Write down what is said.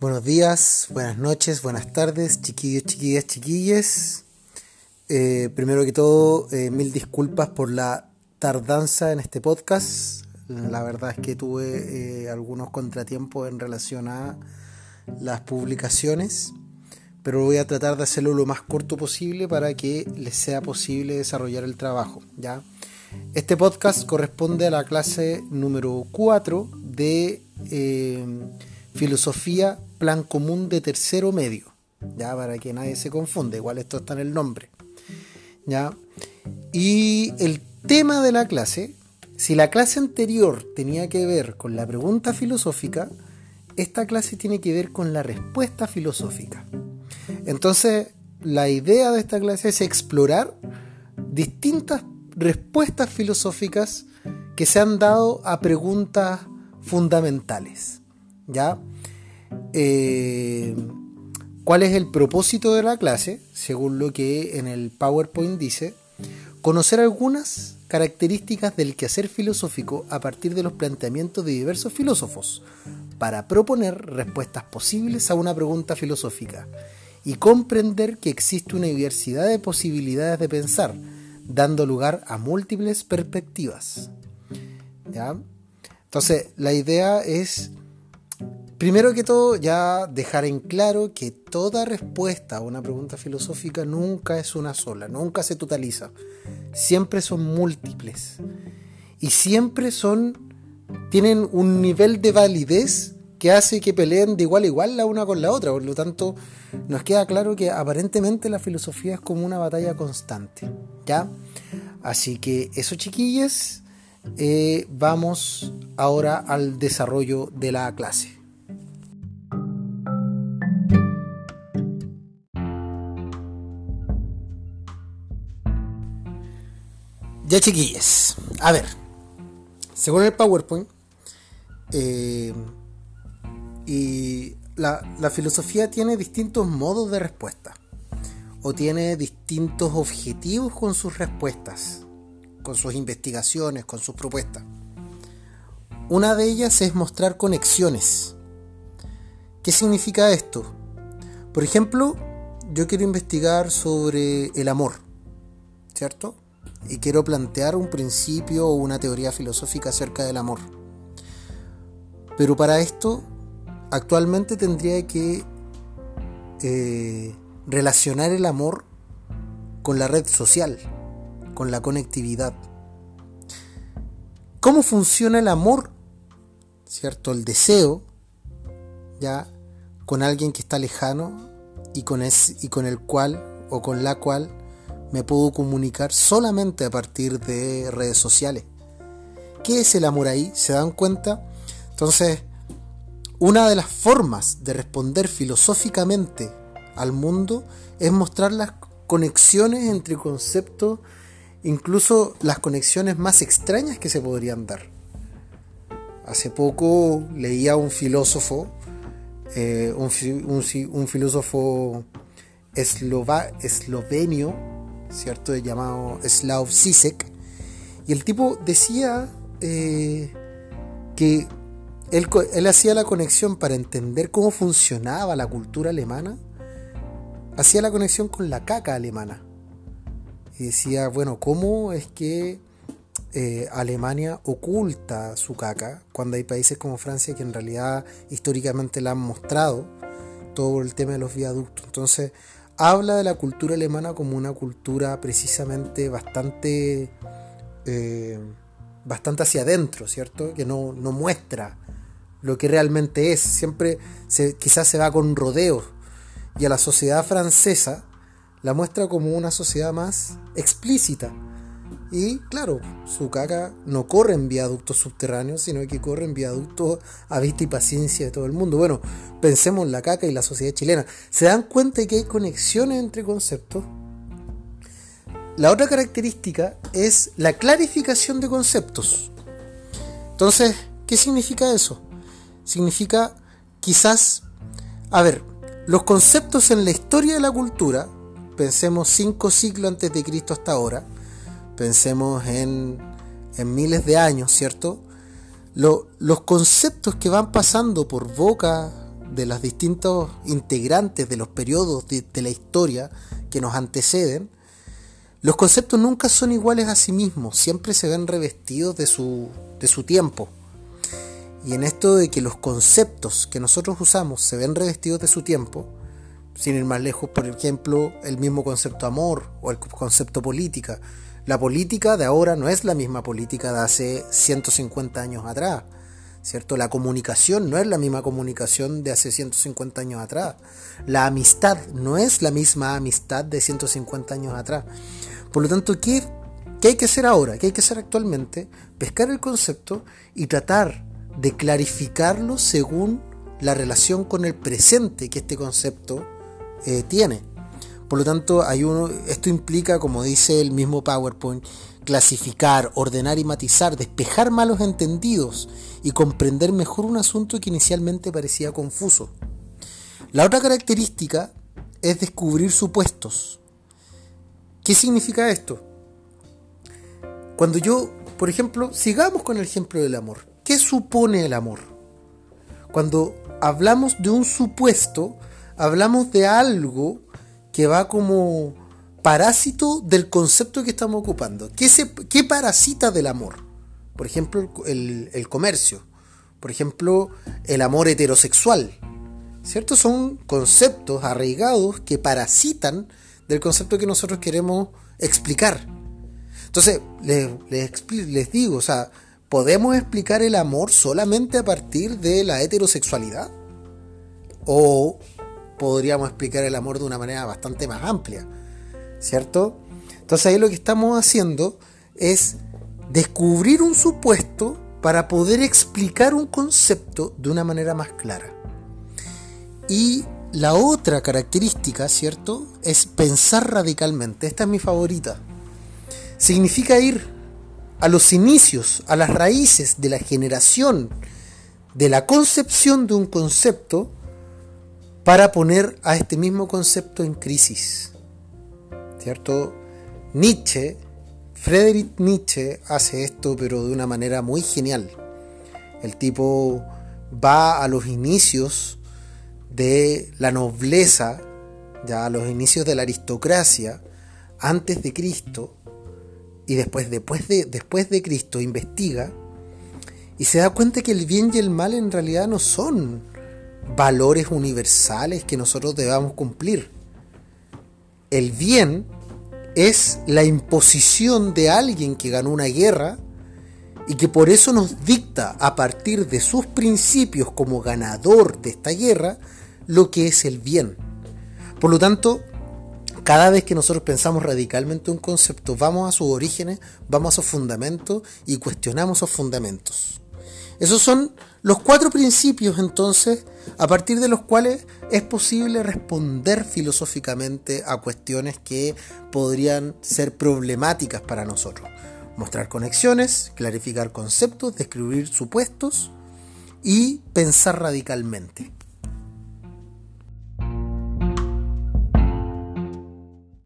Buenos días, buenas noches, buenas tardes, chiquillos, chiquillas, chiquilles. Eh, primero que todo, eh, mil disculpas por la tardanza en este podcast. La verdad es que tuve eh, algunos contratiempos en relación a las publicaciones, pero voy a tratar de hacerlo lo más corto posible para que les sea posible desarrollar el trabajo. ¿ya? Este podcast corresponde a la clase número 4 de filosofía plan común de tercero medio, ya para que nadie se confunda, igual esto está en el nombre. ¿ya? Y el tema de la clase, si la clase anterior tenía que ver con la pregunta filosófica, esta clase tiene que ver con la respuesta filosófica. Entonces, la idea de esta clase es explorar distintas respuestas filosóficas que se han dado a preguntas fundamentales. ¿Ya? Eh, ¿Cuál es el propósito de la clase? Según lo que en el PowerPoint dice, conocer algunas características del quehacer filosófico a partir de los planteamientos de diversos filósofos, para proponer respuestas posibles a una pregunta filosófica y comprender que existe una diversidad de posibilidades de pensar, dando lugar a múltiples perspectivas. ¿Ya? Entonces, la idea es Primero que todo, ya dejar en claro que toda respuesta a una pregunta filosófica nunca es una sola, nunca se totaliza. Siempre son múltiples. Y siempre son. tienen un nivel de validez que hace que peleen de igual a igual la una con la otra. Por lo tanto, nos queda claro que aparentemente la filosofía es como una batalla constante. ¿Ya? Así que eso, chiquillas, eh, vamos ahora al desarrollo de la clase. Ya chiquillas, a ver, según el PowerPoint, eh, y la, la, filosofía tiene distintos modos de respuesta, o tiene distintos objetivos con sus respuestas, con sus investigaciones, con sus propuestas. Una de ellas es mostrar conexiones. ¿Qué significa esto? Por ejemplo, yo quiero investigar sobre el amor, ¿cierto? Y quiero plantear un principio o una teoría filosófica acerca del amor. Pero para esto, actualmente tendría que eh, relacionar el amor con la red social, con la conectividad. ¿Cómo funciona el amor? ¿Cierto? El deseo, ya, con alguien que está lejano y con, y con el cual o con la cual me puedo comunicar solamente a partir de redes sociales. ¿Qué es el amor ahí? ¿Se dan cuenta? Entonces, una de las formas de responder filosóficamente al mundo es mostrar las conexiones entre conceptos, incluso las conexiones más extrañas que se podrían dar. Hace poco leía un filósofo, eh, un, filósofo eslovenio, ¿cierto? llamado Slav Zizek. Y el tipo decía eh, que él, él hacía la conexión para entender cómo funcionaba la cultura alemana, hacía la conexión con la caca alemana. Y decía, bueno, ¿cómo es que eh, Alemania oculta su caca cuando hay países como Francia que en realidad históricamente la han mostrado todo el tema de los viaductos? Entonces, habla de la cultura alemana como una cultura precisamente bastante, eh, bastante hacia adentro, ¿cierto? Que no, muestra lo que realmente es. Siempre se, quizás se va con rodeos. Y a la sociedad francesa la muestra como una sociedad más explícita y claro, su caca no corre en viaductos subterráneos, sino que corre en viaductos a vista y paciencia de todo el mundo. Bueno, pensemos en la caca y la sociedad chilena. ¿Se dan cuenta de que hay conexiones entre conceptos? La otra característica es la clarificación de conceptos. Entonces, ¿qué significa eso? Significa quizás, a ver, los conceptos en la historia de la cultura, pensemos cinco siglos antes de Cristo hasta ahora, pensemos en, miles de años, ¿cierto? los conceptos que van pasando por boca de los distintos integrantes de los periodos de, la historia que nos anteceden, los conceptos nunca son iguales a sí mismos, siempre se ven revestidos de su, de su tiempo. Y en esto de que los conceptos que nosotros usamos se ven revestidos de su tiempo, sin ir más lejos, por ejemplo, el mismo concepto amor o el concepto política. La política de ahora no es la misma política de hace 150 años atrás. ¿Cierto? La comunicación no es la misma comunicación de hace 150 años atrás. La amistad no es la misma amistad de 150 años atrás. Por lo tanto, ¿qué, hay que hacer ahora? ¿Qué hay que hacer actualmente? Pescar el concepto y tratar de clarificarlo según la relación con el presente que este concepto eh, tiene. Por lo tanto, hay uno, esto implica, como dice el mismo PowerPoint, clasificar, ordenar y matizar, despejar malos entendidos y comprender mejor un asunto que inicialmente parecía confuso. La otra característica es descubrir supuestos. ¿Qué significa esto? Cuando yo, por ejemplo, sigamos con el ejemplo del amor. ¿Qué supone el amor? Cuando hablamos de un supuesto, hablamos de algo que va como parásito del concepto que estamos ocupando. ¿Qué, se, qué parasita del amor? Por ejemplo, el, el, comercio. Por ejemplo, el amor heterosexual. ¿Cierto? Son conceptos arraigados que parasitan del concepto que nosotros queremos explicar. Entonces, les, les, les digo, o sea, ¿Podemos explicar el amor solamente a partir de la heterosexualidad? ¿O podríamos explicar el amor de una manera bastante más amplia? ¿Cierto? Entonces ahí lo que estamos haciendo es descubrir un supuesto para poder explicar un concepto de una manera más clara. Y la otra característica, ¿cierto? Es pensar radicalmente. Esta es mi favorita. Significa ir a los inicios, a las raíces de la generación, de la concepción de un concepto, para poner a este mismo concepto en crisis. ¿Cierto? Nietzsche, Friedrich Nietzsche hace esto, pero de una manera muy genial. El tipo va a los inicios de la nobleza, ya a los inicios de la aristocracia, antes de Cristo, y después, después, de, después de Cristo investiga y se da cuenta que el bien y el mal en realidad no son valores universales que nosotros debamos cumplir. El bien es la imposición de alguien que ganó una guerra y que por eso nos dicta a partir de sus principios como ganador de esta guerra lo que es el bien. Por lo tanto, cada vez que nosotros pensamos radicalmente un concepto, vamos a sus orígenes, vamos a sus fundamentos y cuestionamos esos fundamentos. Esos son los cuatro principios entonces a partir de los cuales es posible responder filosóficamente a cuestiones que podrían ser problemáticas para nosotros. Mostrar conexiones, clarificar conceptos, describir supuestos y pensar radicalmente.